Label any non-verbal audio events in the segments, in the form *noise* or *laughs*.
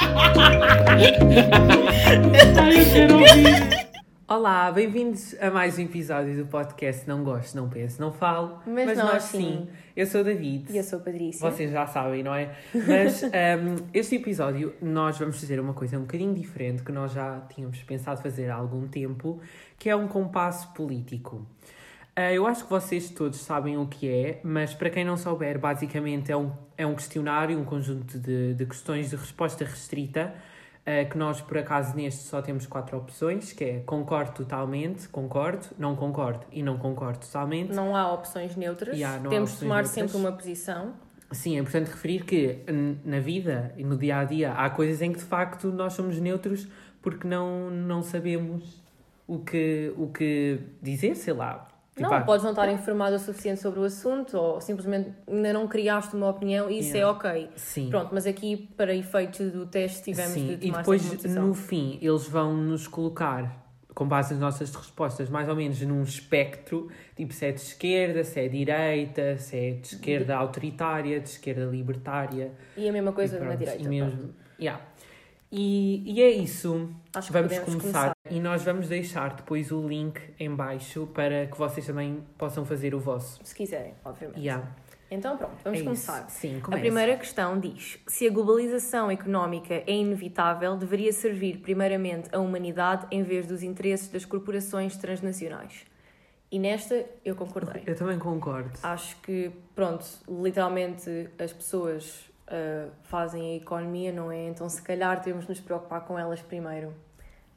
eu quero ouvir. Olá, bem-vindos a mais um episódio do podcast Não Gosto, Não Penso, Não Falo. Mas nós sim. Eu sou o David. E eu sou a Patrícia. Vocês já sabem, não é? Mas um, *laughs* este episódio nós vamos fazer uma coisa um bocadinho diferente que nós já tínhamos pensado fazer há algum tempo, que é um compasso político. Uh, eu acho que vocês todos sabem o que é, mas para quem não souber, basicamente é um, é um questionário, um conjunto de, de questões de resposta restrita, uh, que nós, por acaso, neste só temos quatro opções, que é concordo totalmente, concordo, não concordo e não concordo totalmente. Não há opções neutras. Yeah, Temos de tomar neutras. sempre uma posição. Sim, é importante referir que na vida e no dia a dia há coisas em que de facto nós somos neutros porque não, não sabemos o que, o que dizer, sei lá. Tipo, não, ah, podes não estar informado o suficiente sobre o assunto ou simplesmente ainda não criaste uma opinião e isso Yeah. é ok. Sim. Pronto, mas aqui, para efeitos do teste, tivemos Sim, de e tomar depois uma posição. no fim eles vão nos colocar com base nas nossas respostas mais ou menos num espectro, tipo se é de esquerda, se é direita, se é de esquerda autoritária, de esquerda libertária. E a mesma coisa e na direita. E, pronto. mesmo, yeah. E, e é isso. Acho que Vamos podemos começar. E nós vamos deixar depois o link em baixo para que vocês também possam fazer o vosso. Se quiserem, obviamente. Yeah. Então pronto, vamos é começar. Sim, A primeira questão diz: se a globalização económica é inevitável, deveria servir primeiramente a humanidade em vez dos interesses das corporações transnacionais. E nesta eu concordei. Eu também concordo. Acho que, pronto, literalmente as pessoas ah, fazem a economia, não é? Então, se calhar, temos de nos preocupar com elas primeiro.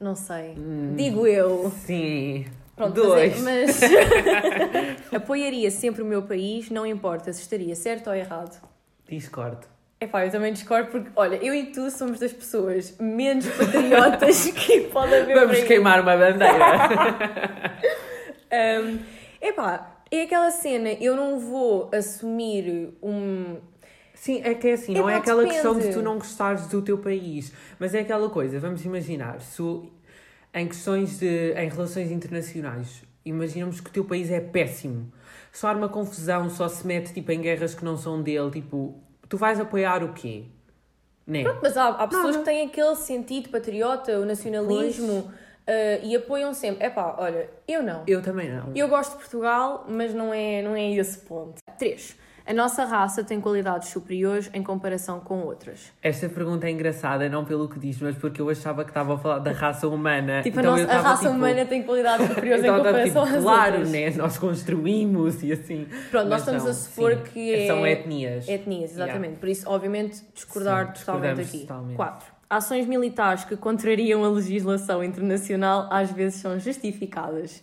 Não sei. Digo eu. Sim. Pronto, Dois. mas, é- mas *laughs* *laughs* apoiaria sempre o meu país, não importa se estaria certo ou errado. Discordo. Epá, eu também discordo porque, olha, eu e tu somos das pessoas menos patriotas *laughs* que pode haver Vamos queimar uma bandeira. Um, epá, é aquela cena, eu não vou assumir um... Sim, é que é assim, não é aquela depende. questão de tu não gostares do teu país, mas é aquela coisa, vamos imaginar, se em questões de, em relações internacionais, imaginamos que o teu país é péssimo, só arma confusão, só se mete tipo em guerras que não são dele, tipo, tu vais apoiar o quê? Né? Mas há, há pessoas Nada. que têm aquele sentido patriota, o nacionalismo, uh, e apoiam sempre. Epá, olha, eu não. Eu também não. Eu gosto de Portugal, mas não é, não é esse ponto. 3. A nossa raça tem qualidades superiores em comparação com outras. Esta pergunta é engraçada, não pelo que diz, mas porque eu achava que estava a falar da raça humana. Tipo, Então a, nossa, a raça tipo, humana tem qualidades superiores em estava, comparação tipo, às claro, outras. né? Nós construímos e assim. Pronto, nós estamos não, a supor sim. que é... São etnias. Etnias, exatamente. Por isso, obviamente, discordar Sim, totalmente aqui. totalmente. 4. Ações militares que contrariam a legislação internacional às vezes são justificadas.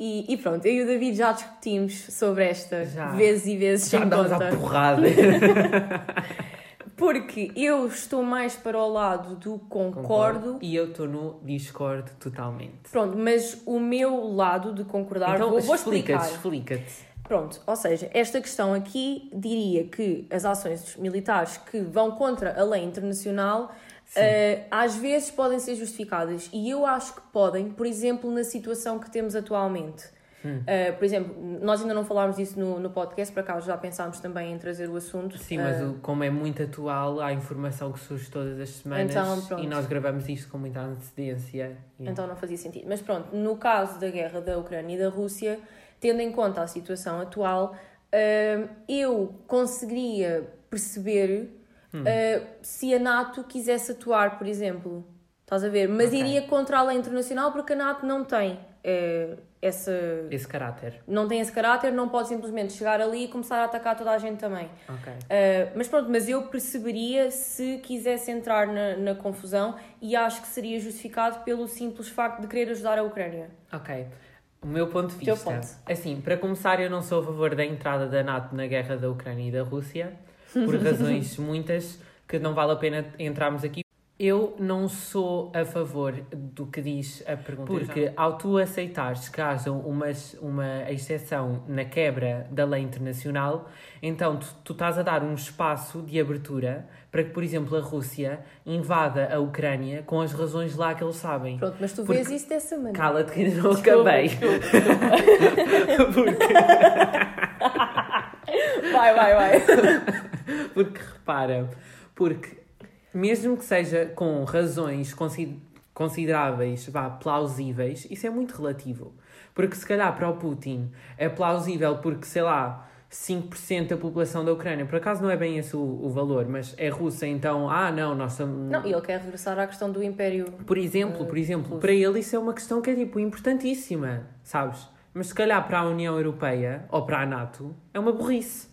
E, e pronto, eu e o David já discutimos sobre esta Já. vezes e vezes Já sem conta. porrada. *laughs* Porque eu estou mais para o lado do concordo. E eu estou no discordo totalmente. Pronto, mas o meu lado de concordar, então, vou, vou explica-te, explicar. explica-te. Pronto, ou seja, esta questão aqui diria que as ações militares que vão contra a lei internacional eh, às vezes podem ser justificadas e eu acho que podem, por exemplo, na situação que temos atualmente. Hum. Eh, por exemplo, nós ainda não falámos disso no, no podcast, por acaso já pensámos também em trazer o assunto. Sim, Eh, mas o- como é muito atual, há informação que surge todas as semanas Então, e nós gravamos isto com muita antecedência. E- Então não fazia sentido. Mas pronto, no caso da guerra da Ucrânia e da Rússia, tendo em conta a situação atual, hum, eu conseguiria perceber Hum. uh, se a NATO quisesse atuar, por exemplo. Estás a ver? Mas Ok. iria contra a lei internacional porque a NATO não tem essa. Esse caráter. Não tem esse caráter, não pode simplesmente chegar ali e começar a atacar toda a gente também. Ok. Uh, mas pronto, mas eu perceberia se quisesse entrar na, na confusão e acho que seria justificado pelo simples facto de querer ajudar a Ucrânia. Ok. O meu ponto de vista. ponto. Assim, para começar, eu não sou a favor da entrada da NATO na guerra da Ucrânia e da Rússia, por razões muitas que não vale a pena entrarmos aqui. Eu não sou a favor do que diz a pergunta, porque ao tu aceitares que haja uma, uma exceção na quebra da lei internacional, então tu, tu estás a dar um espaço de abertura para que, por exemplo, a Rússia invada a Ucrânia com as razões lá que eles sabem. Pronto, mas tu Porque- vês isso dessa maneira. Cala-te que ainda não Desculpa, acabei. desculpa, porque, *laughs* Vai, vai, vai. *laughs* porque repara, porque mesmo que seja com razões consi- consideráveis, vá, plausíveis, isso é muito relativo. Porque se calhar para o Putin é plausível porque, sei lá, 5% da população da Ucrânia, por acaso não é bem esse o, o valor, mas é russa, então, ah, não, nós somos... Não, e ele quer regressar à questão do Império. Por exemplo, por exemplo, russo. para ele isso é uma questão que é tipo importantíssima, sabes? Mas se calhar para a União Europeia ou para a NATO é uma burrice.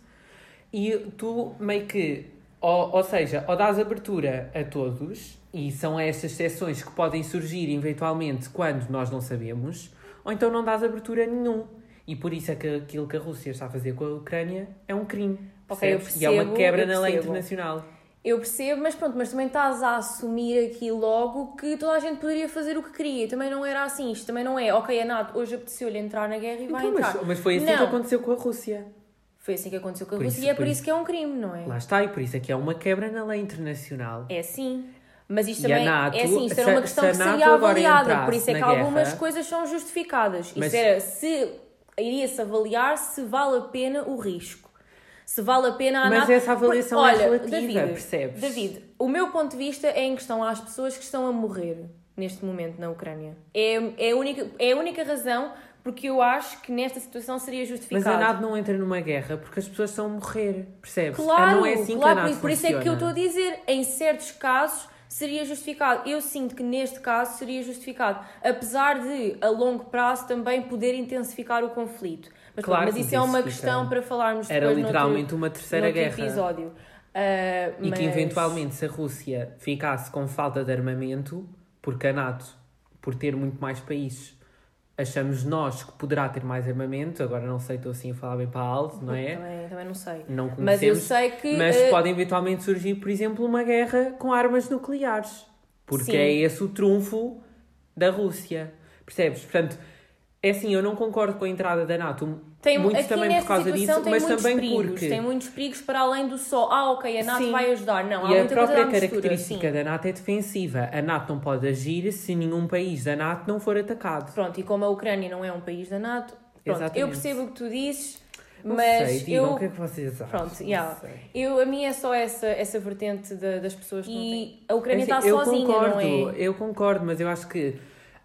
E tu meio que, ou, ou seja, ou dás abertura a todos, e são essas exceções que podem surgir eventualmente quando nós não sabemos, ou então não dás abertura a nenhum. E por isso é que aquilo que a Rússia está a fazer com a Ucrânia é um crime. Ok, eu percebes? e é uma percebo, quebra na lei percebo. internacional. Eu percebo, mas pronto, mas também estás a assumir aqui logo que toda a gente poderia fazer o que queria. Também não era assim, isto também não é. Ok, a NATO hoje apeteceu-lhe entrar na guerra e vai Então, entrar. mas, mas foi assim Não. que aconteceu com a Rússia. Foi assim que aconteceu com a Por Rússia isso- e é por por isso- isso que é um crime, não é? Lá está, e por isso é que é uma quebra na lei internacional. É sim. Mas isto E também NATO, é assim, isto era uma questão se que seria avaliada, por isso é que na algumas guerra- coisas são justificadas. Mas- Isso era se iria-se avaliar se vale a pena o risco. Se vale a pena a Mas NATO. essa avaliação é Olha, relativa, David, percebes? David, o meu ponto de vista é em questão às pessoas que estão a morrer neste momento na Ucrânia. É, é, a, única, é a única razão porque eu acho que nesta situação seria Mas justificado. a NATO não entra numa guerra porque as pessoas estão a morrer, percebes? Claro, não é assim claro, que a NATO por, por isso é que eu estou a dizer, em certos casos seria justificado. Eu sinto que neste caso seria justificado, apesar de a longo prazo também poder intensificar o conflito. Mas, Claro mas isso é uma questão para falarmos Era depois literalmente noutro, uma terceira guerra. episódio. Ah, E mas- que eventualmente se a Rússia ficasse com falta de armamento, porque a NATO, por ter muito mais países, achamos nós que poderá ter mais armamento, agora não sei, estou assim a falar bem para alto, não é? Também, também não sei. Não Mas eu conhecemos, sei que. mas ah, pode eventualmente surgir, por exemplo, uma guerra com armas nucleares. Porque Sim. é esse o trunfo da Rússia. Percebes? Portanto, é assim, eu não concordo com a entrada da NATO, Tem, muito também por causa disso, tem mas muitos também perigos, porque... Tem muitos perigos para além do só, ah, ok, a NATO Sim. vai ajudar. Não, há E a muita coisa própria característica sim. da NATO é defensiva. A NATO não pode agir se nenhum país da NATO não for atacado. Pronto, e como a Ucrânia não é um país da NATO, pronto, Exatamente. eu percebo o que tu dizes, Não mas sei, digam eu, o que é que vocês acham. Pronto, yeah. eu, a minha é só essa, essa vertente da- das pessoas que não têm. E a Ucrânia É está assim, eu sozinha, concordo, não é? Eu concordo, mas eu acho que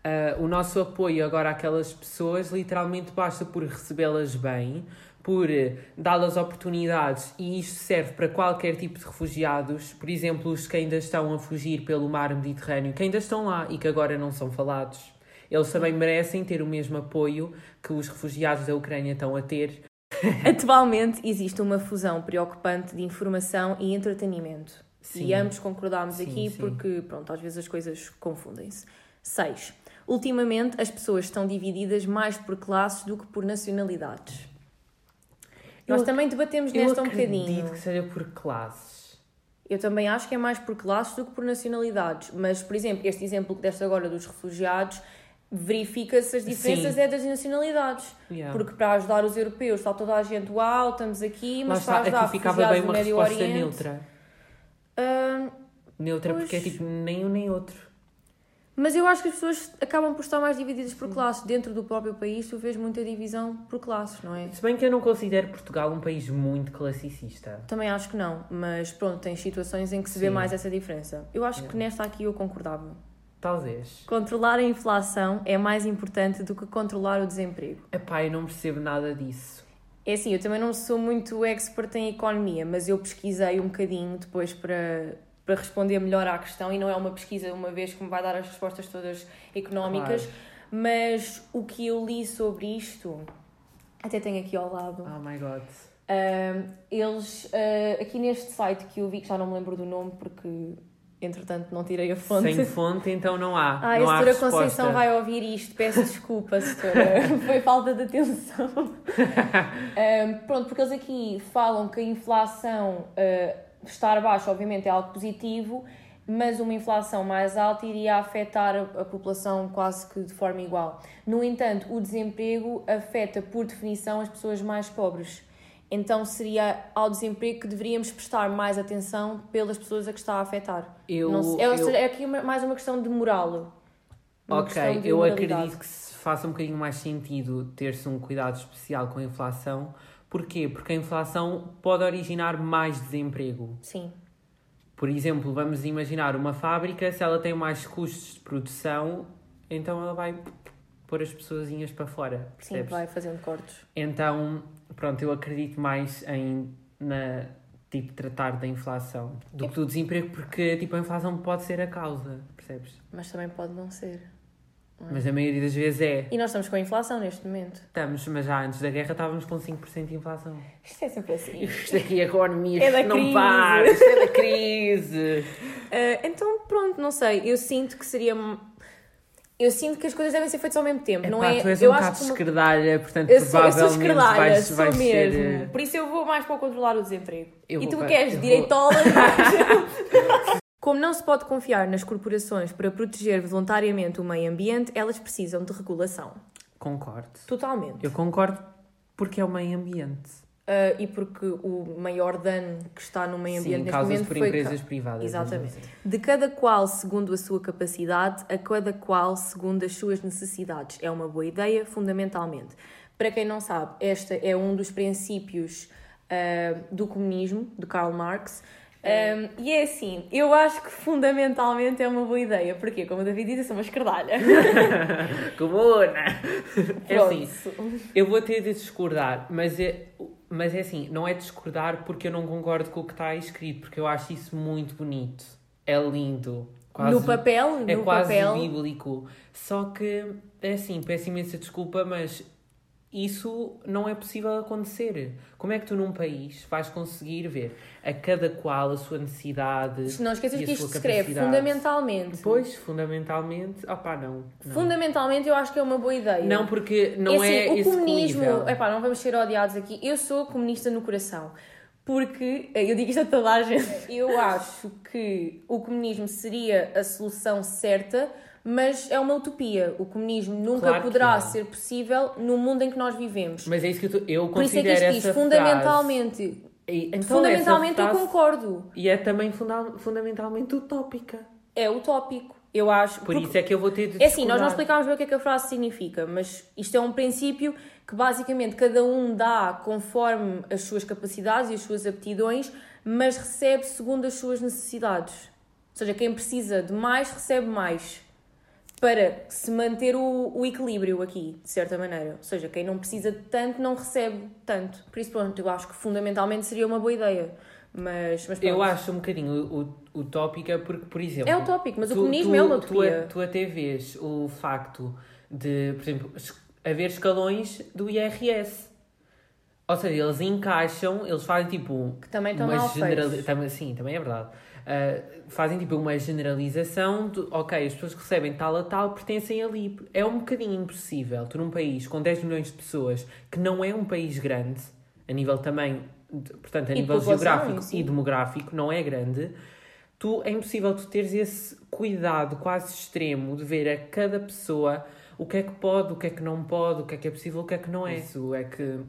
ah, o nosso apoio agora àquelas pessoas literalmente basta por recebê-las bem, por eh, dá-las oportunidades e isto serve para qualquer tipo de refugiados, por exemplo, os que ainda estão a fugir pelo mar Mediterrâneo, que ainda estão lá e que agora não são falados. Eles também merecem ter o mesmo apoio que os refugiados da Ucrânia estão a ter. *laughs* Atualmente existe uma fusão preocupante de informação e entretenimento. Sim. E ambos concordámos Sim, aqui sim. porque, pronto, às vezes as coisas confundem-se. 6. Ultimamente as pessoas estão divididas mais por classes do que por nacionalidades. Eu Nós ac- também debatemos Eu nesta um acredito bocadinho. que seja por classes. Eu também acho que é mais por classes do que por nacionalidades. Mas, por exemplo, este exemplo que deste agora dos refugiados, verifica-se as diferenças Sim. é das nacionalidades. Yeah. Porque para ajudar os europeus está toda a gente, uau, estamos aqui, Lá mas para está, ajudar aqui ficava refugiados bem do uma Médio resposta Oriente... neutra. ah, Neutra Pois. porque é tipo nem um nem outro. Mas eu acho que as pessoas acabam por estar mais divididas por classes. Dentro do próprio país tu vês muita divisão por classes, não é? Se bem que eu não considero Portugal um país muito classicista. Também acho que não, mas pronto, tem situações em que se vê Sim. mais essa diferença. Eu acho que Yeah. nesta aqui eu concordava. Talvez. Controlar a inflação é mais importante do que controlar o desemprego. Epá, eu não percebo nada disso. É assim, eu também não sou muito expert em economia, mas eu pesquisei um bocadinho depois para, para responder melhor à questão e não é uma pesquisa uma vez que me vai dar as respostas todas económicas, Claro. mas o que eu li sobre isto, até tenho aqui ao lado, Oh my god. Ahm, eles, ah, aqui neste site que eu vi, que já não me lembro do nome porque entretanto não tirei a fonte. Sem fonte, então não há. Ah, não a resposta. Conceição vai ouvir isto, peço desculpa, setora, *laughs* foi falta de atenção. *laughs* Pronto, porque eles aqui falam que a inflação ah, estar baixa, obviamente, é algo positivo, mas uma inflação mais alta iria afetar a, população quase que de forma igual. No entanto, o desemprego afeta, por definição, as pessoas mais pobres. Então seria ao desemprego que deveríamos prestar mais atenção pelas pessoas a que está a afetar. Eu, Não sei- é, eu- é aqui mais uma questão de moral. Ok, de eu acredito que se faça um bocadinho mais sentido ter-se um cuidado especial com a inflação. Porquê? Porque a inflação pode originar mais desemprego. Sim. Por exemplo, vamos imaginar uma fábrica, se ela tem mais custos de produção, então ela vai pôr as pessoazinhas para fora, Sim, percebes? vai fazendo cortes. Então, pronto, eu acredito mais em na tipo tratar da inflação do que do desemprego, porque tipo a inflação pode ser a causa, percebes? Mas também pode não ser. Mas a maioria das vezes é. E nós estamos com a inflação neste momento. Estamos, mas já antes da guerra estávamos com 5% de inflação. Isto é sempre assim. *laughs* Isto aqui, a economia É da não crise. para, isto é da crise. *laughs* Ah, então, pronto, não sei. Eu sinto que seria. Eu sinto que as coisas devem ser feitas ao mesmo tempo, não Epá, é? tu és eu um acho que uma- esquerdalha, portanto Eu sou, eu sou esquerdalha, vais, sou vais mesmo. ser... eh, Por isso eu vou mais para controlar o desemprego. Eu e tu para- queres vou- direitola? *laughs* Como não se pode confiar nas corporações para proteger voluntariamente o meio ambiente, elas precisam de regulação. Concordo. Totalmente. Eu concordo porque é o meio ambiente. Ah, e porque o maior dano que está no meio ambiente Sim, neste momento por foi empresas ca- privadas. Exatamente. De cada qual segundo a sua capacidade, a cada qual segundo as suas necessidades. É uma boa ideia, fundamentalmente. Para quem não sabe, este é um dos princípios ah, do comunismo, de Karl Marx. Ah, e é assim, eu acho que fundamentalmente é uma boa ideia. Porque, como o David disse, eu sou uma esquerdalha. *laughs* Comuna! É assim, eu vou ter de discordar, mas é, mas é assim, não é discordar porque eu não concordo com o que está escrito, porque eu acho isso muito bonito. É lindo. Quase, no papel, é no quase papel. bíblico. Só que, é assim, peço imensa desculpa, mas isso não é possível acontecer. Como é que tu num país vais conseguir ver a cada qual a sua necessidade Não esqueças e a que isto se escreve fundamentalmente. Pois, fundamentalmente, opá, não. Não, Fundamentalmente, eu acho que é uma boa ideia. não porque não assim, é, o comunismo. execuível. Epá, não vamos ser odiados aqui. Eu sou comunista no coração. Porque, eu digo isto a toda a gente, eu acho que o comunismo seria a solução certa, mas é uma utopia. O comunismo nunca Claro poderá ser possível no mundo em que nós vivemos. Mas é isso que eu, eu Por isso é que considero isto diz essa fundamentalmente. frase. E, então, fundamentalmente essa eu frase- concordo. E é também funda- fundamentalmente utópica. É utópico. Eu acho. Por isso é que eu vou ter de É assim, nós não explicámos bem o que é que a frase significa, mas isto é um princípio que basicamente cada um dá conforme as suas capacidades e as suas aptidões, mas recebe segundo as suas necessidades. Ou seja, quem precisa de mais recebe mais. Para se manter o, o equilíbrio aqui, de certa maneira. Ou seja, quem não precisa de tanto não recebe tanto. Por isso, pronto, eu acho que fundamentalmente seria uma boa ideia. Mas, mas Eu acho um bocadinho utópica porque, por exemplo... É utópico, mas o tu- comunismo tu- é uma tu, utopia. tu até vês o facto de, por exemplo, haver escalões do IRS. Ou seja, eles encaixam, eles fazem tipo Que também estão mal generali- também, Sim, também é verdade. Uh, fazem tipo uma generalização de, ok, as pessoas que recebem tal a tal pertencem ali. É um bocadinho impossível. Tu num país com 10 milhões de pessoas, que não é um país grande, a nível também, portanto, a E nível geográfico sim. e demográfico, não é grande. Tu, é impossível tu teres esse cuidado quase extremo de ver a cada pessoa o que é que pode, o que é que não pode, o que é que é possível, o que é que não é. Isso é que,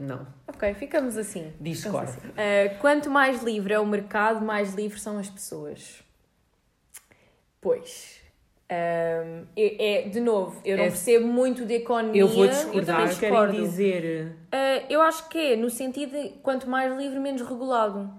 não, Ok, ficamos assim. discordo. Uh, quanto mais livre é o mercado, mais livres são as pessoas. Pois. um, é, é, de novo, eu não É- percebo muito de economia. Eu vou discordar, discordo. querem dizer... Uh, eu acho que é no sentido de quanto mais livre, menos regulado.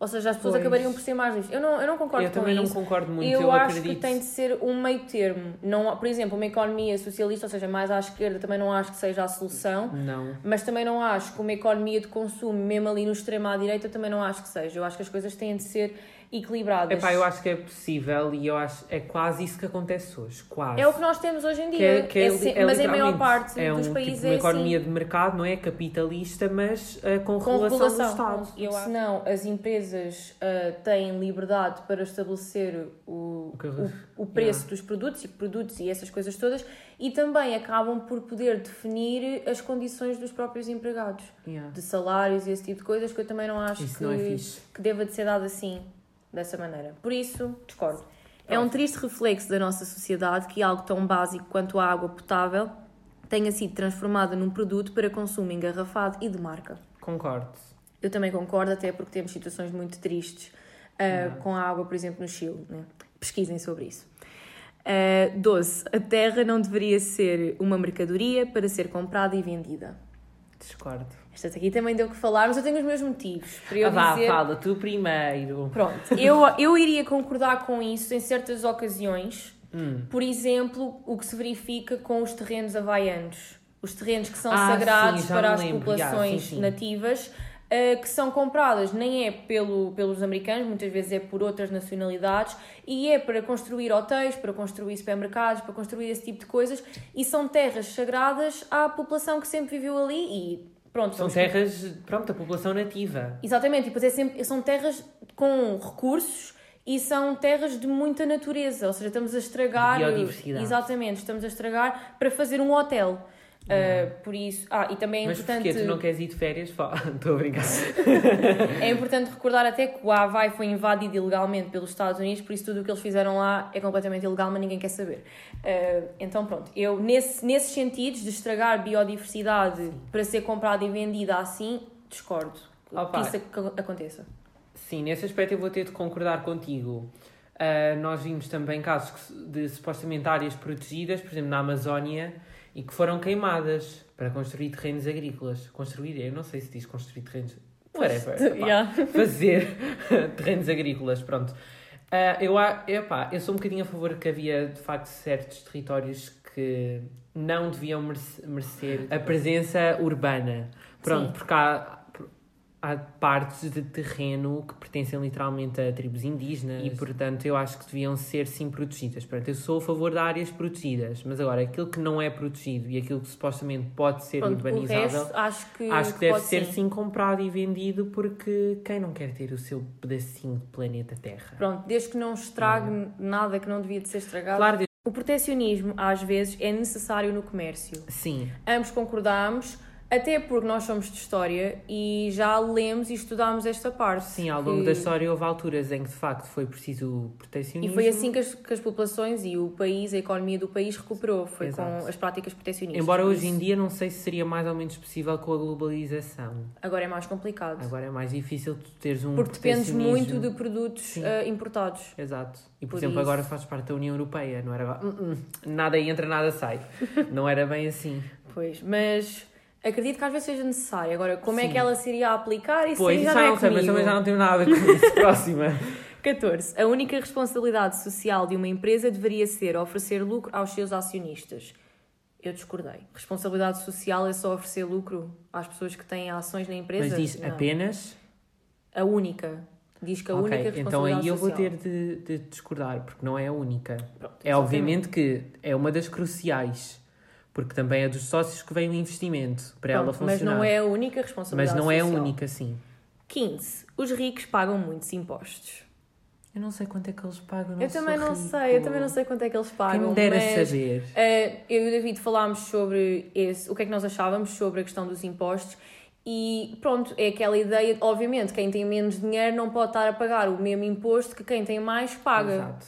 Ou seja, as pessoas Pois. acabariam por ser mais livres. Eu não, eu não concordo Eu com também não isso. concordo muito, eu, eu, acho acredito. que tem de ser um meio termo. Não, por exemplo, uma economia socialista, ou seja, mais à esquerda, também não acho que seja a solução. Não. Mas também não acho que uma economia de consumo, mesmo ali no extremo à direita, também não acho que seja. Eu acho que as coisas têm de ser equilibradas. Epá, eu acho que é possível e eu acho é quase isso que acontece hoje, quase. É o que nós temos hoje em dia. Que é- que é É se- é mas em maior parte é dos um, países tipo, uma é economia assim. de mercado, não é capitalista, mas eh, com, Com regulação, regulação. do Estado. Eu acho. Senão, as empresas ah, têm liberdade para estabelecer o, O o, preço Yeah. dos produtos e produtos e essas coisas todas e também acabam por poder definir as condições dos próprios empregados. Yeah. De salários e esse tipo de coisas que eu também não acho Isso que, não é que deva de ser dado assim, dessa maneira. Por isso, discordo. É um triste reflexo da nossa sociedade que algo tão básico quanto a água potável tenha sido transformada num produto para consumo engarrafado e de marca. Concordo. Eu também concordo, até porque temos situações muito tristes uh, com a água, por exemplo, no Chile. Né? Pesquisem sobre isso. Uh, 12. A terra não deveria ser uma mercadoria para ser comprada e vendida. Discordo. Esta aqui também deu que falar, mas eu tenho os meus motivos para eu Ah, vá, dizer. fala, tu primeiro. Pronto, eu, eu iria concordar com isso em certas ocasiões. Hum. Por exemplo, o que se verifica com os terrenos havaianos. Os terrenos que são Ah, sagrados sim, para as lembro, populações sim, sim. nativas, eh, que são compradas nem é pelo, pelos americanos, muitas vezes é por outras nacionalidades, e é para construir hotéis, para construir supermercados, para construir esse tipo de coisas, e são terras sagradas à população que sempre viveu ali e pronto. São terras, pronto, da população nativa. Exatamente, e depois é sempre, são terras com recursos e são terras de muita natureza, ou seja, estamos a estragar. Biodiversidade. Exatamente, estamos a estragar para fazer um hotel. Uh, por isso. Ah, e também é Mas importante. porquê? Tu não queres ir de férias? *laughs* Estou a brincar. *laughs* É importante recordar até que o Havaí foi invadido ilegalmente pelos Estados Unidos, por isso tudo o que eles fizeram lá é completamente ilegal, mas ninguém quer saber. Uh, então, pronto, eu nesse, nesses sentidos de estragar biodiversidade para ser comprada e vendida assim, discordo Opa. que isso ac- aconteça. Sim, nesse aspecto eu vou ter de concordar contigo. Ah, nós vimos também casos de supostamente áreas protegidas, por exemplo, na Amazónia, e que foram queimadas para construir terrenos agrícolas. Construir, eu não sei se diz construir terrenos. Whatever. Yeah. *laughs* fazer *laughs* terrenos agrícolas, pronto. Ah, eu, epá, eu sou um bocadinho a favor que havia, de facto, certos territórios que não deviam merece- merecer a presença urbana. Pronto, Sim. porque há, há partes de terreno que pertencem literalmente a tribos indígenas e, portanto, eu acho que deviam ser, sim, protegidas. Portanto, eu sou a favor de áreas protegidas, mas agora, aquilo que não é protegido e aquilo que supostamente pode ser Pronto, o urbanizável... resto acho que, Acho que deve pode ser sim. sim comprado e vendido porque quem não quer ter o seu pedacinho de planeta Terra? Pronto, desde que não estrague nada que não devia de ser estragado. Claro, O protecionismo, às vezes, é necessário no comércio. sim. Ambos concordamos, até porque nós somos de história e já lemos e estudámos esta parte. Sim, ao longo que- da história houve alturas em que de facto foi preciso E protecionismo. foi assim que as, que as populações e o país, a economia do país recuperou, foi Exato. com as práticas protecionistas. Embora hoje em dia não sei se seria mais ou menos possível com a globalização. Agora é mais complicado. Agora é mais difícil tu teres um porque dependes muito de produtos ah, importados. Exato. E por, Por exemplo, isso. agora fazes parte da União Europeia, não era "Hum, *laughs* hum, nada entra, nada sai. não era bem assim. Pois, mas acredito que às vezes seja necessário. Agora, como é Sim. que ela se iria aplicar? Isso pois, aí isso já já não é sei, mas também já não tenho nada com isso. *laughs* Próxima. 14. A única responsabilidade social de uma empresa deveria ser oferecer lucro aos seus acionistas. Eu discordei. Responsabilidade social é só oferecer lucro às pessoas que têm ações na empresa? Mas diz Não. apenas A única. Diz que a Ok, única então responsabilidade aí eu vou social. ter de, de discordar, porque não é a única. Pronto, É obviamente que é uma das cruciais, porque também é dos sócios que vem o investimento para ela Pronto, mas funcionar. não é a única Mas responsabilidade não é a social. única, sim. 15. Os ricos pagam muitos impostos. Eu não sei quanto é que eles pagam. não eu também não rico. sei, eu também não sei quanto é que eles Quem pagam. me dera mas... saber. Uh, eu e o David falámos sobre esse, o que é que nós achávamos sobre a questão dos impostos e pronto, é aquela ideia, obviamente, quem tem menos dinheiro não pode estar a pagar o mesmo imposto que quem tem mais paga, Exato.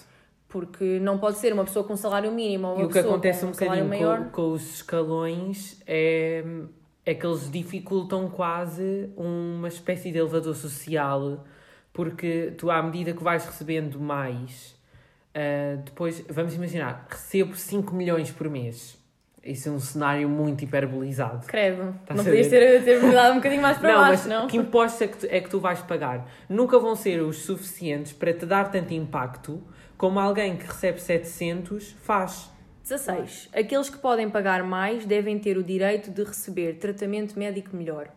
Porque não pode ser uma pessoa com salário mínimo ou uma E o que pessoa acontece com um um salário bocadinho maior. com, com os escalões é, é que eles dificultam quase uma espécie de elevador social, porque tu, à medida que vais recebendo mais, ah, depois, vamos imaginar, recebo 5 milhões por mês. Isso é um cenário muito hiperbolizado. Credo, Estás não podias ter, ter mudado um bocadinho mais para não, baixo, não? que impostos é que, tu, é que tu vais pagar? Nunca vão ser os suficientes para te dar tanto impacto como alguém que recebe 700 faz. 16. Aqueles que podem pagar mais devem ter o direito de receber tratamento médico melhor.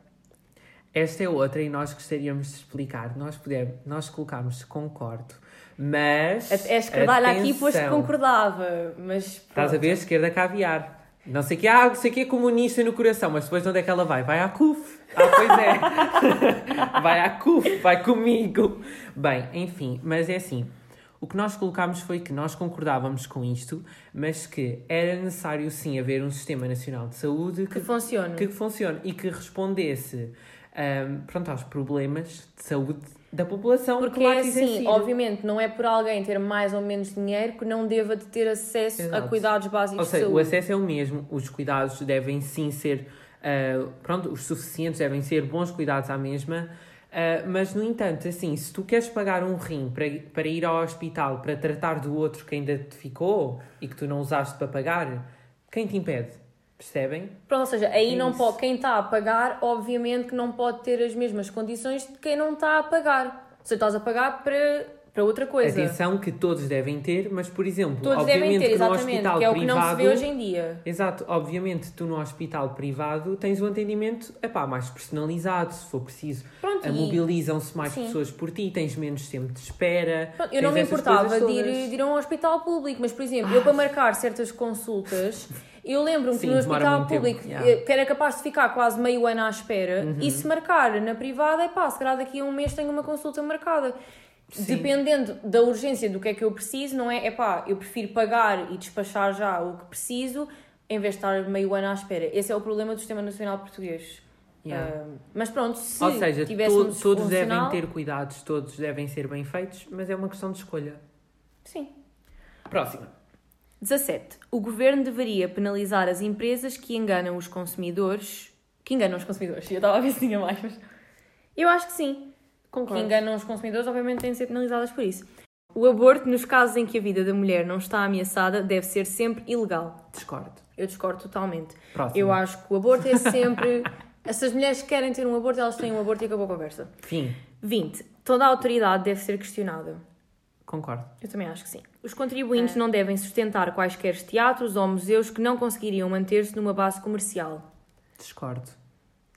Esta é outra e nós gostaríamos de explicar. Nós podemos, nós colocámos concordo, mas. É escardalha aqui, pois concordava, mas. Estás a ver? Esquerda caviar. Não sei que há, não sei que é comunista no coração, mas depois de onde é que ela vai? Vai à CUF. Ah, pois é. *laughs* vai à CUF, vai comigo. Bem, enfim, mas é assim. O que nós colocámos foi que nós concordávamos com isto, mas que era necessário sim haver um Sistema Nacional de Saúde Que que funcione. que funcione e que respondesse ahm, pronto, aos problemas de saúde da população Porque que lá é assim, obviamente, não é por alguém ter mais ou menos dinheiro que não deva de ter acesso a Exato. cuidados básicos Ou de seja, o saúde. acesso é o mesmo, os cuidados devem sim ser, ah, pronto, os suficientes devem ser bons cuidados à mesma, ah, mas no entanto, assim, se tu queres pagar um rim para, para ir ao hospital para tratar do outro que ainda te ficou e que tu não usaste para pagar, quem te impede? Percebem? Pronto, ou seja, aí É não pode, quem está a pagar, obviamente que não pode ter as mesmas condições de quem não está a pagar. Você estás a pagar para, para outra coisa. Atenção que todos devem ter, mas por exemplo, Todos obviamente ter, que no hospital que é o que privado. não se vê hoje em dia. Exato, obviamente tu no hospital privado tens um atendimento epá, mais personalizado, se for preciso. Pronto, Ah, Mobilizam-se mais Sim. pessoas por ti, tens menos tempo de espera. Pronto, Eu não me importava de ir, de ir a um hospital público, mas, por exemplo, eu para marcar certas consultas, eu lembro-me que no hospital tempo, público yeah. Uhum. eh, que era capaz de ficar quase meio ano à espera, e se marcar na privada, é pá, se calhar daqui a um mês tenho uma consulta marcada. Sim. Dependendo da urgência do que é que eu preciso, não é? É pá, eu prefiro pagar e despachar já o que preciso em vez de estar meio ano à espera. Esse é o problema do Sistema Nacional Português. Yeah. Ah, mas pronto, se Ou seja, to- todos devem ter cuidados, todos devem ser bem feitos, mas é uma questão de escolha. Sim. Próxima. 17. O governo deveria penalizar as empresas que enganam os consumidores. Que enganam os consumidores. Eu estava a ver se tinha mais, mas. Eu acho que sim. Que Concordo. enganam os consumidores, obviamente, têm de ser penalizadas por isso. O aborto, nos casos em que a vida da mulher não está ameaçada, deve ser sempre ilegal. Discordo. Eu discordo totalmente. Próximo. Eu acho que o aborto é sempre. *laughs* Essas mulheres que querem ter um aborto, elas têm um aborto e acabou a conversa. Fim. 20. Toda a autoridade deve ser questionada. Concordo. Eu também acho que sim. Os contribuintes não devem sustentar quaisquer teatros ou museus que não conseguiriam manter-se numa base comercial. Discordo.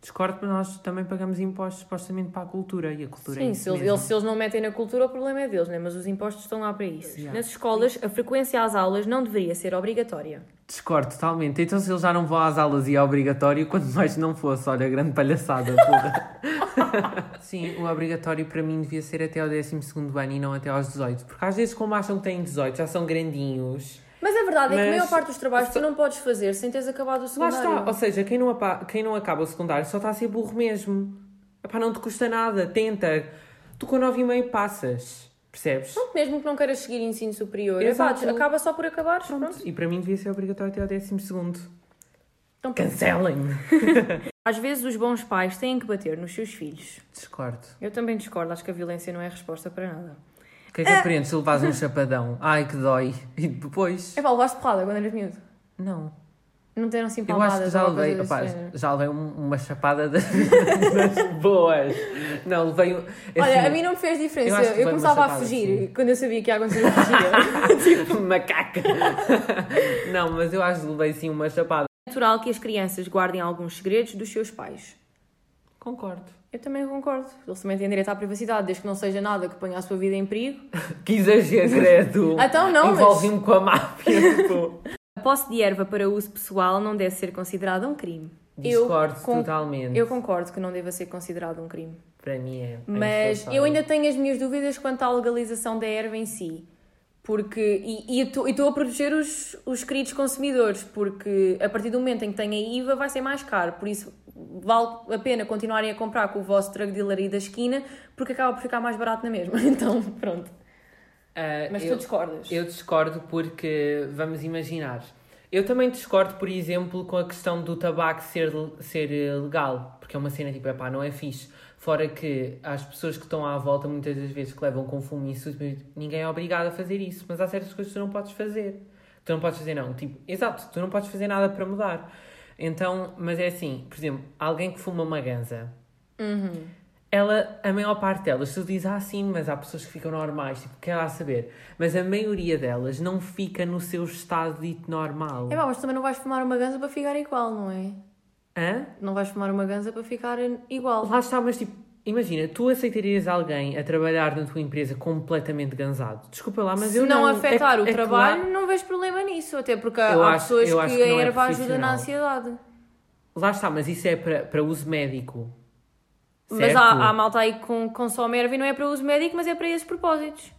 Discordo porque nós também pagamos impostos supostamente para a cultura e a cultura é Sim, isso se eles, se eles não metem na cultura, o problema é deles, né? mas os impostos estão lá para isso. Yeah. Nas escolas, a frequência às aulas não deveria ser obrigatória. Discordo totalmente. Então se eles já não vão às aulas e é obrigatório, quanto mais não fosse, olha, grande palhaçada. *laughs* Sim, o obrigatório para mim devia ser até ao 12 ano e não até aos 18. Porque às vezes como acham que têm 18, já são grandinhos. Mas a verdade é que a Mas- maior parte dos trabalhos tu não podes fazer sem teres acabado o Lá secundário. está. Ou seja, quem não, apa- quem não acaba o secundário só está a ser burro mesmo. Epá, não te custa nada, tenta. Tu com 9,5 passas. Percebes? Pronto, Mesmo que não queiras seguir ensino superior, Exato. epá, acaba só por acabar. Pronto. Pronto. E para mim devia ser obrigatório até ao 12 segundo. Então, pronto. Cancelem-me. *laughs* Às vezes os bons pais têm que bater nos seus filhos. Discordo. Eu também discordo, acho que a violência não é resposta para nada. O que é que aprendes se levas um chapadão? *laughs* Ai, que dói. E depois... É pá, levaste porrada quando eras miúdo. Não. Não teram assim Eu acho palmadas que já levei, género. já levei um- uma chapada das, *laughs* das boas. Não, levei. Olha, assim, a mim não me fez eu diferença. Eu, uma começava a fugir sim. quando eu sabia que ia acontecer, eu fugia. *laughs* Macaca. Não, mas eu acho que levei sim uma chapada. É natural que as crianças guardem alguns segredos dos seus pais. Concordo. Eu também concordo. Eles também têm direito à privacidade, desde que não seja nada que ponha a sua vida em perigo. *laughs* Que exagero. *laughs* Então não, mas- Envolvi-me com a máfia. *laughs* tipo. A posse de erva para uso pessoal não deve ser considerada um crime. Discordo con- totalmente. Eu concordo que não deva ser considerado um crime. Para mim é. é Mas eu ainda tenho as minhas dúvidas quanto à legalização da erva em si. Porque, e eu estou a proteger os, os queridos consumidores, porque a partir do momento em que tem a IVA vai ser mais caro. Por isso vale a pena continuarem a comprar com o vosso drug dealer aí da esquina, porque acaba por ficar mais barato na mesma. *laughs* Então, pronto. Ah, Mas eu- tu discordas? Eu discordo porque, vamos imaginar, eu também discordo, por exemplo, com a questão do tabaco ser, ser eh, legal, porque é uma cena tipo, epá, não é fixe. Fora que as pessoas que estão à volta, muitas das vezes, que levam com fumo e ninguém é obrigado a fazer isso, mas há certas coisas que tu não podes fazer. Tu não podes fazer, não. Tipo, exato, tu não podes fazer nada para mudar. Então, mas é assim, por exemplo, alguém que fuma uma ganza, Uhum. ela, a maior parte delas, tu dizes, ah, sim, mas há pessoas que ficam normais, tipo, quer lá saber. Mas a maioria delas não fica no seu estado dito normal. É pá, mas também não vais fumar uma ganza para ficar igual, não é? Hã? Não vais fumar uma ganza para ficar igual. Lá está, mas tipo, imagina, tu aceitarias alguém a trabalhar na tua empresa completamente ganzado? Desculpa lá, mas Se eu não, não. afetar é, o é trabalho, não vejo problema nisso. Até porque Eu há acho- pessoas que que a não é erva ajuda na ansiedade. Lá está, mas isso é para, para uso médico. Mas Certo? há, há malta aí que com- consome erva e não é para uso médico, mas é para esses propósitos.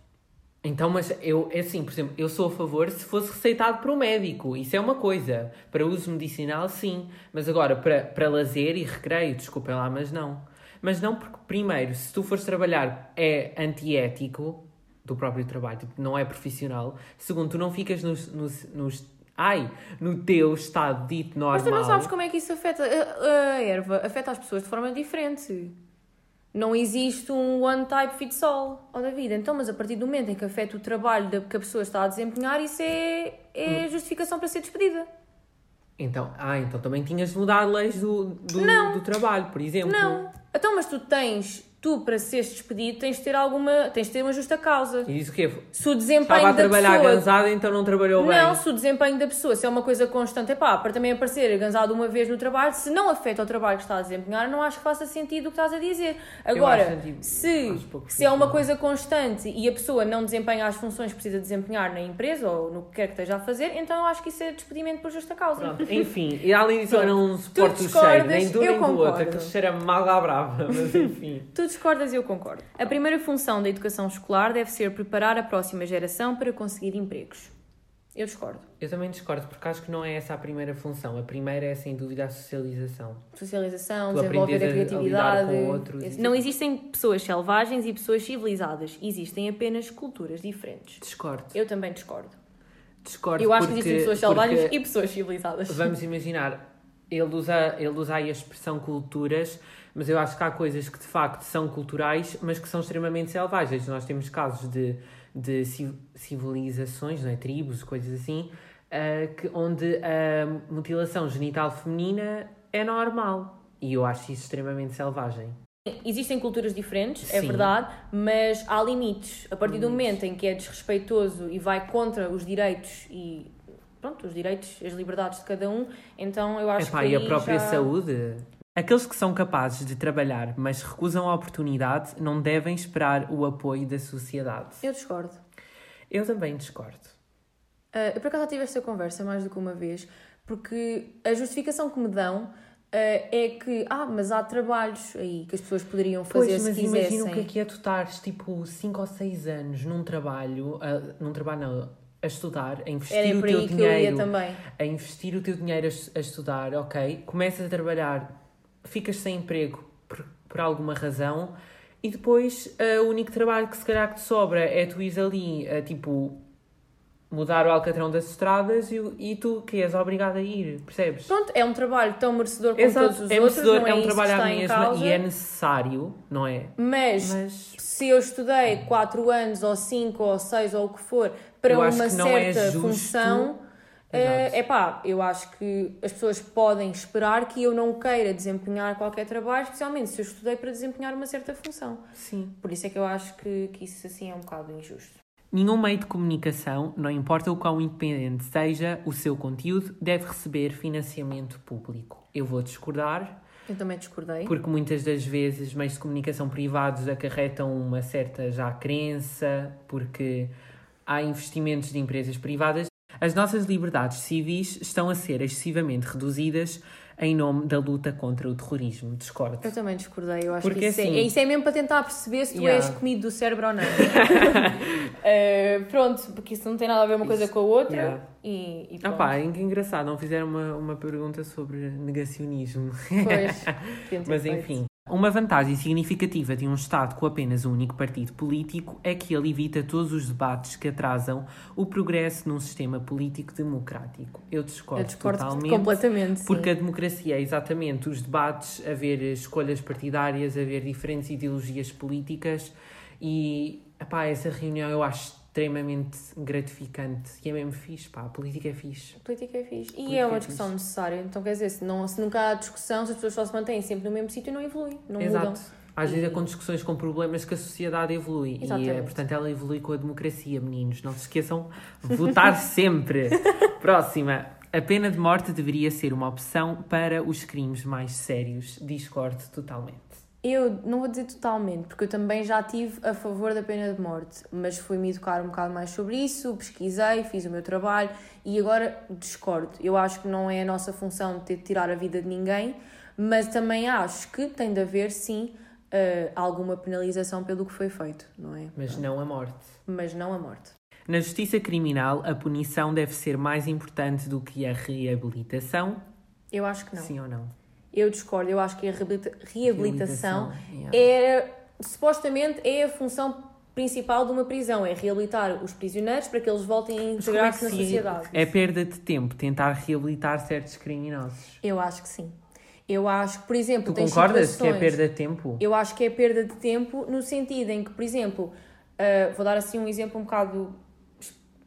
Então, mas eu, é assim, por exemplo, eu sou a favor se fosse receitado por um médico. Isso é uma coisa. Para uso medicinal, sim. Mas agora, para, para lazer e recreio, desculpem lá, mas não. Mas não porque, primeiro, se tu fores trabalhar, é antiético do próprio trabalho, tipo, não é profissional. Segundo, tu não ficas nos, nos, nos- ai, no teu estado dito normal. Mas tu não sabes como é que isso afeta. A, a erva afeta as pessoas de forma diferente. Não existe um one type fits all ao da vida. Então, mas a partir do momento em que afeta o trabalho que a pessoa está a desempenhar, isso é, é justificação para ser despedida. Então, ah, então também tinhas de mudar leis do, do, Não. do trabalho, por exemplo. Não. Então, mas tu tens, tu para seres despedido, tens de ter alguma, tens de ter uma justa causa. E disse o quê? Se o desempenho Estava a trabalhar pessoa... gansada, então não trabalhou bem. Não, se o desempenho da pessoa se é uma coisa constante, é pá, para também aparecer gansado uma vez no trabalho, se não afeta o trabalho que está a desempenhar, não acho que faça sentido o que estás a dizer. Agora, se, se é uma coisa constante e a pessoa não desempenha as funções que precisa desempenhar na empresa ou no que quer que esteja a fazer, então acho que isso é despedimento por justa causa. Pronto, enfim, e além disso, eu não suporto o cheiro, nem do eu nem do outro, concordo. aquele cheiro é mal à brava, mas enfim. *laughs* Discordas e eu concordo. A primeira função da educação escolar deve ser preparar a próxima geração para conseguir empregos. Eu discordo. Eu também discordo, porque acho que não é essa a primeira função. A primeira é, sem dúvida, a socialização. Socialização, Tu desenvolver a aprendes a- criatividade. com outros e Não tipo- existem pessoas selvagens e pessoas civilizadas. Existem apenas culturas diferentes. Discordo. Eu também discordo. Discordo Eu acho que porque, existem pessoas selvagens e pessoas civilizadas. Vamos imaginar, ele usa, ele usa aí a expressão culturas, mas eu acho que há coisas que de facto são culturais, mas que são extremamente selvagens. Nós temos casos de, de ci- civilizações, não é? tribos, coisas assim, ah, que, onde a mutilação genital feminina é normal. E eu acho isso extremamente selvagem. Existem culturas diferentes, é Sim. verdade, mas há limites. A partir do momento em que é desrespeitoso e vai contra os direitos e pronto, os direitos, as liberdades de cada um, então eu acho Epá, que e a própria já... saúde? Aqueles que são capazes de trabalhar, mas recusam a oportunidade, não devem esperar o apoio da sociedade. Eu discordo. Eu também discordo. Uh, eu por acaso já tive esta conversa mais do que uma vez, porque a justificação que me dão uh, é que, ah, mas há trabalhos aí que as pessoas poderiam fazer Pois, se mas quisessem. imagina o que é que é tu estares tipo 5 ou 6 anos num trabalho, a, num trabalho não, a estudar, a investir Era o teu aí que eu ia dinheiro, também. a investir o teu dinheiro a, a estudar, ok? Começas a trabalhar, ficas sem emprego por, por alguma razão e depois uh, o único trabalho que se calhar que te sobra é tu ires ali a tipo mudar o alcatrão das estradas e, e tu que és obrigado a ir, percebes? Pronto, é um trabalho tão merecedor como Exato, todos os é outros, merecedor, não é, é um trabalho à mesma e é necessário, não é? Mas, Mas se eu estudei 4 anos, ou 5, ou 6, ou o que for, para uma é certa justo. função, É pá, eu acho que as pessoas podem esperar que eu não queira desempenhar qualquer trabalho, especialmente se eu estudei para desempenhar uma certa função. sim. Por isso é que eu acho que, que isso assim é um bocado injusto. Nenhum meio de comunicação, não importa o quão independente seja o seu conteúdo, deve receber financiamento público. Eu vou discordar, Eu também discordei. porque muitas das vezes meios de comunicação privados acarretam uma certa já crença, porque há investimentos de empresas privadas. As nossas liberdades civis estão a ser excessivamente reduzidas em nome da luta contra o terrorismo. Discordo. Eu também discordei, eu acho Porque que isso, assim- é, isso é mesmo para tentar perceber se tu Yeah. és comido do cérebro ou não. *laughs* Eh, pronto, porque isso não tem nada a ver uma coisa Isso- com a outra. Yeah. E, e Ah pronto. pá, que engraçado, não fizeram uma, uma pergunta sobre negacionismo. Pois, *laughs* Mas enfim, uma vantagem significativa de um Estado com apenas um único partido político é que ele evita todos os debates que atrasam o progresso num sistema político democrático. Eu discordo, Eu discordo totalmente. completamente. Sim. Porque a democracia é exatamente os debates, haver escolhas partidárias, haver diferentes ideologias políticas e epá, essa reunião eu acho extremamente gratificante e é mesmo fixe, pá, a política é fixe. A política é fixe. E Política é uma é discussão fixe. necessária. Então, quer dizer, se, não, se nunca há discussão, se as pessoas só se mantêm sempre no mesmo sítio, não evoluem, não mudam. Exato. Às vezes é com discussões com problemas que a sociedade evolui. E, Exatamente. é, portanto, ela evolui com a democracia, meninos. Não se esqueçam, votar *laughs* sempre. Próxima. A pena de morte deveria ser uma opção para os crimes mais sérios. Discordo totalmente. Eu não vou dizer totalmente, porque eu também já estive a favor da pena de morte, mas fui-me educar um bocado mais sobre isso, pesquisei, fiz o meu trabalho e agora discordo. Eu acho que não é a nossa função ter de tirar a vida de ninguém, mas também acho que tem de haver, sim, eh, alguma penalização pelo que foi feito, não é? Mas não a morte. Mas não a morte. Na justiça criminal, a punição deve ser mais importante do que a reabilitação. Eu acho que não. Sim ou não? Eu discordo, eu acho que a reabilita- reabilitação yeah. é supostamente é a função principal de uma prisão, é reabilitar os prisioneiros para que eles voltem a é integrar-se que na sociedade. É perda de tempo tentar reabilitar certos criminosos. Eu acho que sim. Eu acho que, por exemplo, Tu concordas que é perda de tempo? Eu acho que é perda de tempo no sentido em que, por exemplo, ah, vou dar assim um exemplo um bocado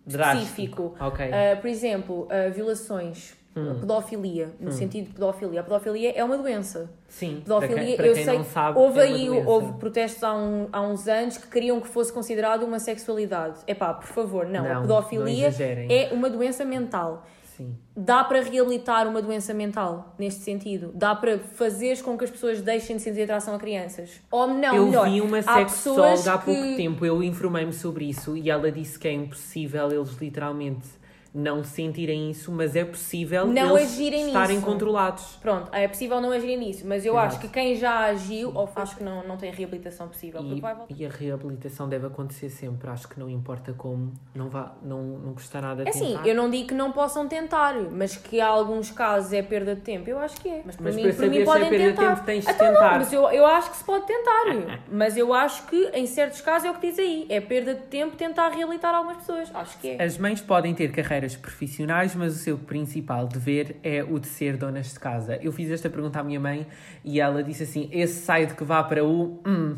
específico. Ok. Ah, por exemplo, ah, violações Hum. Pedofilia, no sentido de pedofilia. A pedofilia é uma doença. Sim, Pedofilia, para quem, para eu quem sei, não sabe, houve é aí doença. houve protestos há, um- há uns anos que queriam que fosse considerado uma sexualidade. Epá, por favor, não. Não, a pedofilia não é uma doença mental. Sim. Dá para reabilitar uma doença mental, neste sentido. Dá para fazer com que as pessoas deixem de sentir atração a crianças. Ou não, eu melhor, vi uma há sexóloga há que... pouco tempo, eu informei-me sobre isso e ela disse que é impossível eles literalmente não sentirem isso, mas é possível Não eles agirem estarem nisso. controlados. Pronto, é possível não agir nisso, mas eu Exato. acho que quem já agiu, ou acho que não, não tem reabilitação possível, E, vai voltar. e a reabilitação deve acontecer sempre, acho que não importa como, não, vá, não, não custa nada É assim, tentar. eu não digo que não possam tentar, mas que há alguns casos é perda de tempo, eu acho que é. Mas para Mas mim, para para mim é podem perda de tentar. tempo, tens de Então tentar. Não, mas eu, eu acho que se pode tentar. *laughs* mas eu acho que em certos casos é o que diz aí, é perda de tempo tentar reabilitar algumas pessoas. Acho que é. As mães podem ter carreiras profissionais, mas o seu principal dever é o de ser donas de casa. Eu fiz esta pergunta à minha mãe e ela disse assim: esse sai de que vá para o. Hum.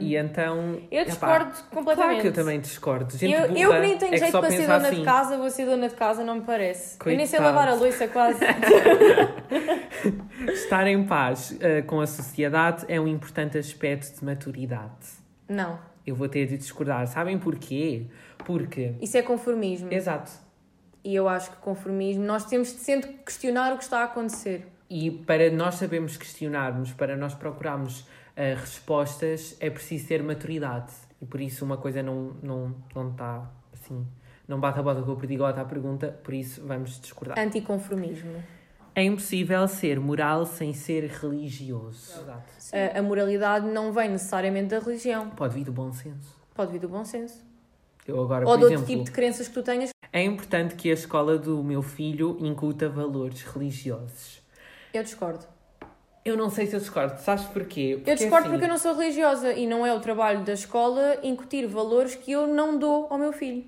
E então. Uhum. Eu epá, discordo completamente. Claro que eu também discordo. Gente Eu, burra eu que nem tenho é jeito para ser dona assim. de casa, vou ser dona de casa, não me parece. Eu nem sei Coitado. lavar a louça quase. *laughs* Estar em paz eh, com a sociedade é um importante aspecto de maturidade. não, Eu vou ter de discordar. Sabem porquê? Porque. isso é conformismo. Exato. E eu acho que conformismo, nós temos de sempre questionar o que está a acontecer. E para nós sabermos questionarmos, para nós procurarmos eh, respostas, é preciso ter maturidade. E por isso uma coisa não, não, não está assim, não bate a bota com o perdigote à pergunta, por isso vamos discordar. Anticonformismo. É impossível ser moral sem ser religioso. Exato. A, a moralidade não vem necessariamente da religião, Pode vir do bom senso. pode vir do bom senso. Eu agora, Ou por de outro exemplo, tipo de crenças que tu tenhas. É importante que a escola do meu filho incuta valores religiosos. Eu discordo. Eu não sei se eu discordo. Sabes porquê? Porque, Eu discordo assim, porque eu não sou religiosa e não é o trabalho da escola incutir valores que eu não dou ao meu filho.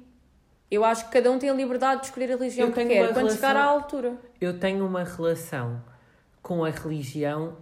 Eu acho que cada um tem a liberdade de escolher a religião Eu que quer, quando relação- chegar à altura. eu tenho uma relação com a religião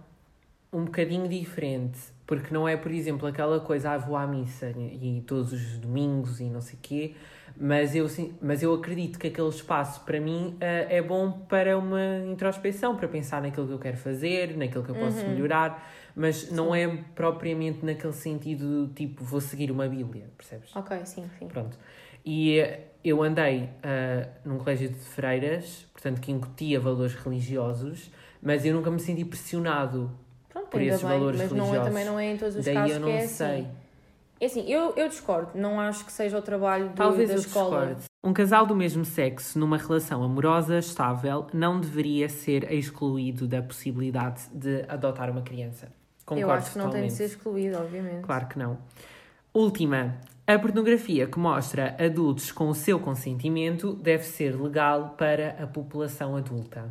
um bocadinho diferente. Porque não é, por exemplo, aquela coisa, ah, vou à missa e, todos os domingos e não sei o quê. Mas eu, sim- mas eu acredito que aquele espaço, para mim, eh, é bom para uma introspecção, para pensar naquilo que eu quero fazer, naquilo que eu posso melhorar. Mas não é propriamente naquele sentido, do tipo, vou seguir uma Bíblia, percebes? Ok, sim, sim. Pronto. E eh, eu andei ah, num colégio de freiras, portanto, que incutia valores religiosos, mas eu nunca me senti pressionado. Pronto, por esses bem, valores mas não é, religiosos. também não é em todos os Daí casos eu não que é sei. assim. É assim, eu, eu discordo. Não acho que seja o trabalho do, Talvez da eu escola. discorde. Um casal do mesmo sexo numa relação amorosa estável não deveria ser excluído da possibilidade de adotar uma criança. Concordo eu acho que não tem de totalmente. ser excluído, obviamente. Claro que não. Última. A pornografia que mostra adultos com o seu consentimento deve ser legal para a população adulta.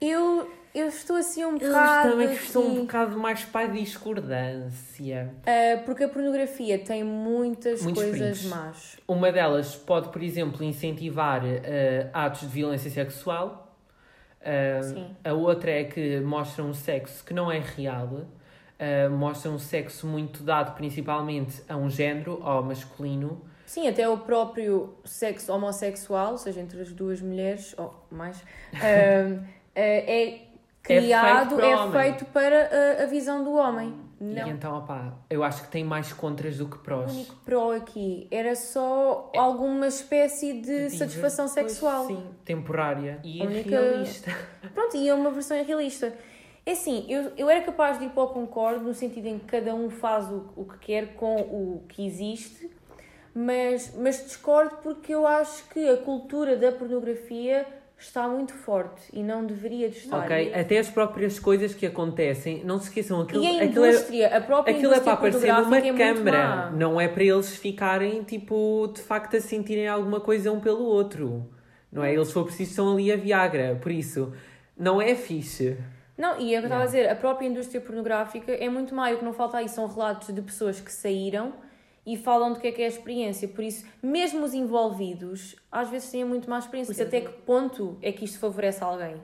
Eu, eu estou assim um Eu bocado. também estou um aqui, bocado mais para a discordância. ah, porque a pornografia tem muitas Muitos coisas perigos. más. Uma delas pode, por exemplo, incentivar eh, atos de violência sexual. Sim. a outra é que mostra um sexo que não é real. Mostra um sexo muito dado principalmente a um género, ao masculino. Sim, até o próprio sexo homossexual, ou seja, entre as duas mulheres, ou mais, *laughs* é criado, para o é feito para a, a visão do homem. E Não. então, opá, eu acho que tem mais contras do que O prós. único pró aqui era só alguma espécie de satisfação É. Pois, sexual. Sim, temporária e única- realista. *laughs* Pronto, e é uma versão irrealista. É assim, eu, eu era capaz de ir para o concordo no sentido em que cada um faz o, o que quer com o que existe, mas, mas discordo porque eu acho que a cultura da pornografia está muito forte e não deveria de estar. Ok, até as próprias coisas que acontecem, não se esqueçam, aquilo, E a aquilo é, indústria, a própria aquilo é indústria para aparecer numa é câmara, não é para eles ficarem, tipo, de facto a sentirem alguma coisa um pelo outro. Não é? Eles, se for preciso, estão ali a Viagra, por isso, não é fixe. Não, e é o que eu estava a dizer, a própria indústria pornográfica é muito má. E o que não falta aí são relatos de pessoas que saíram e falam do que é que é a experiência. Por isso, mesmo os envolvidos, às vezes têm muito má experiência. Por isso, até que ponto é que isto favorece alguém?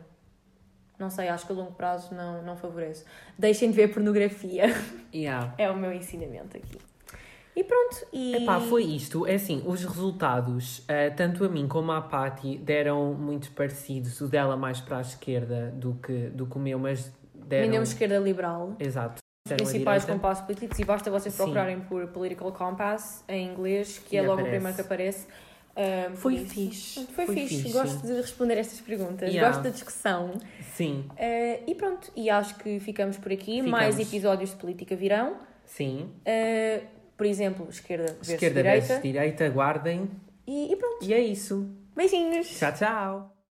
Não sei, acho que a longo prazo não, não favorece. Deixem de ver pornografia. *laughs* Yeah. É o meu ensinamento aqui. E pronto. E... Epá, foi isto. É assim, os resultados, eh, tanto a mim como à Patty, deram muito parecidos. O dela mais para a esquerda do que, do que o meu, mas deram... Vendemos esquerda liberal. Exato. Principais compassos políticos e basta vocês Sim. procurarem por Political Compass em inglês, que E é logo aparece. o primeiro que aparece. Por Foi isso- fixe. Foi, fixe. Gosto de responder estas perguntas. Yeah. Gosto da discussão. Sim, Ah, e pronto. E acho que ficamos por aqui. Ficamos. Mais episódios de política virão. sim. Ah, por exemplo, esquerda versus Esquerda direita. versus direita, guardem. E, e pronto. E é isso. Beijinhos. Tchau, tchau.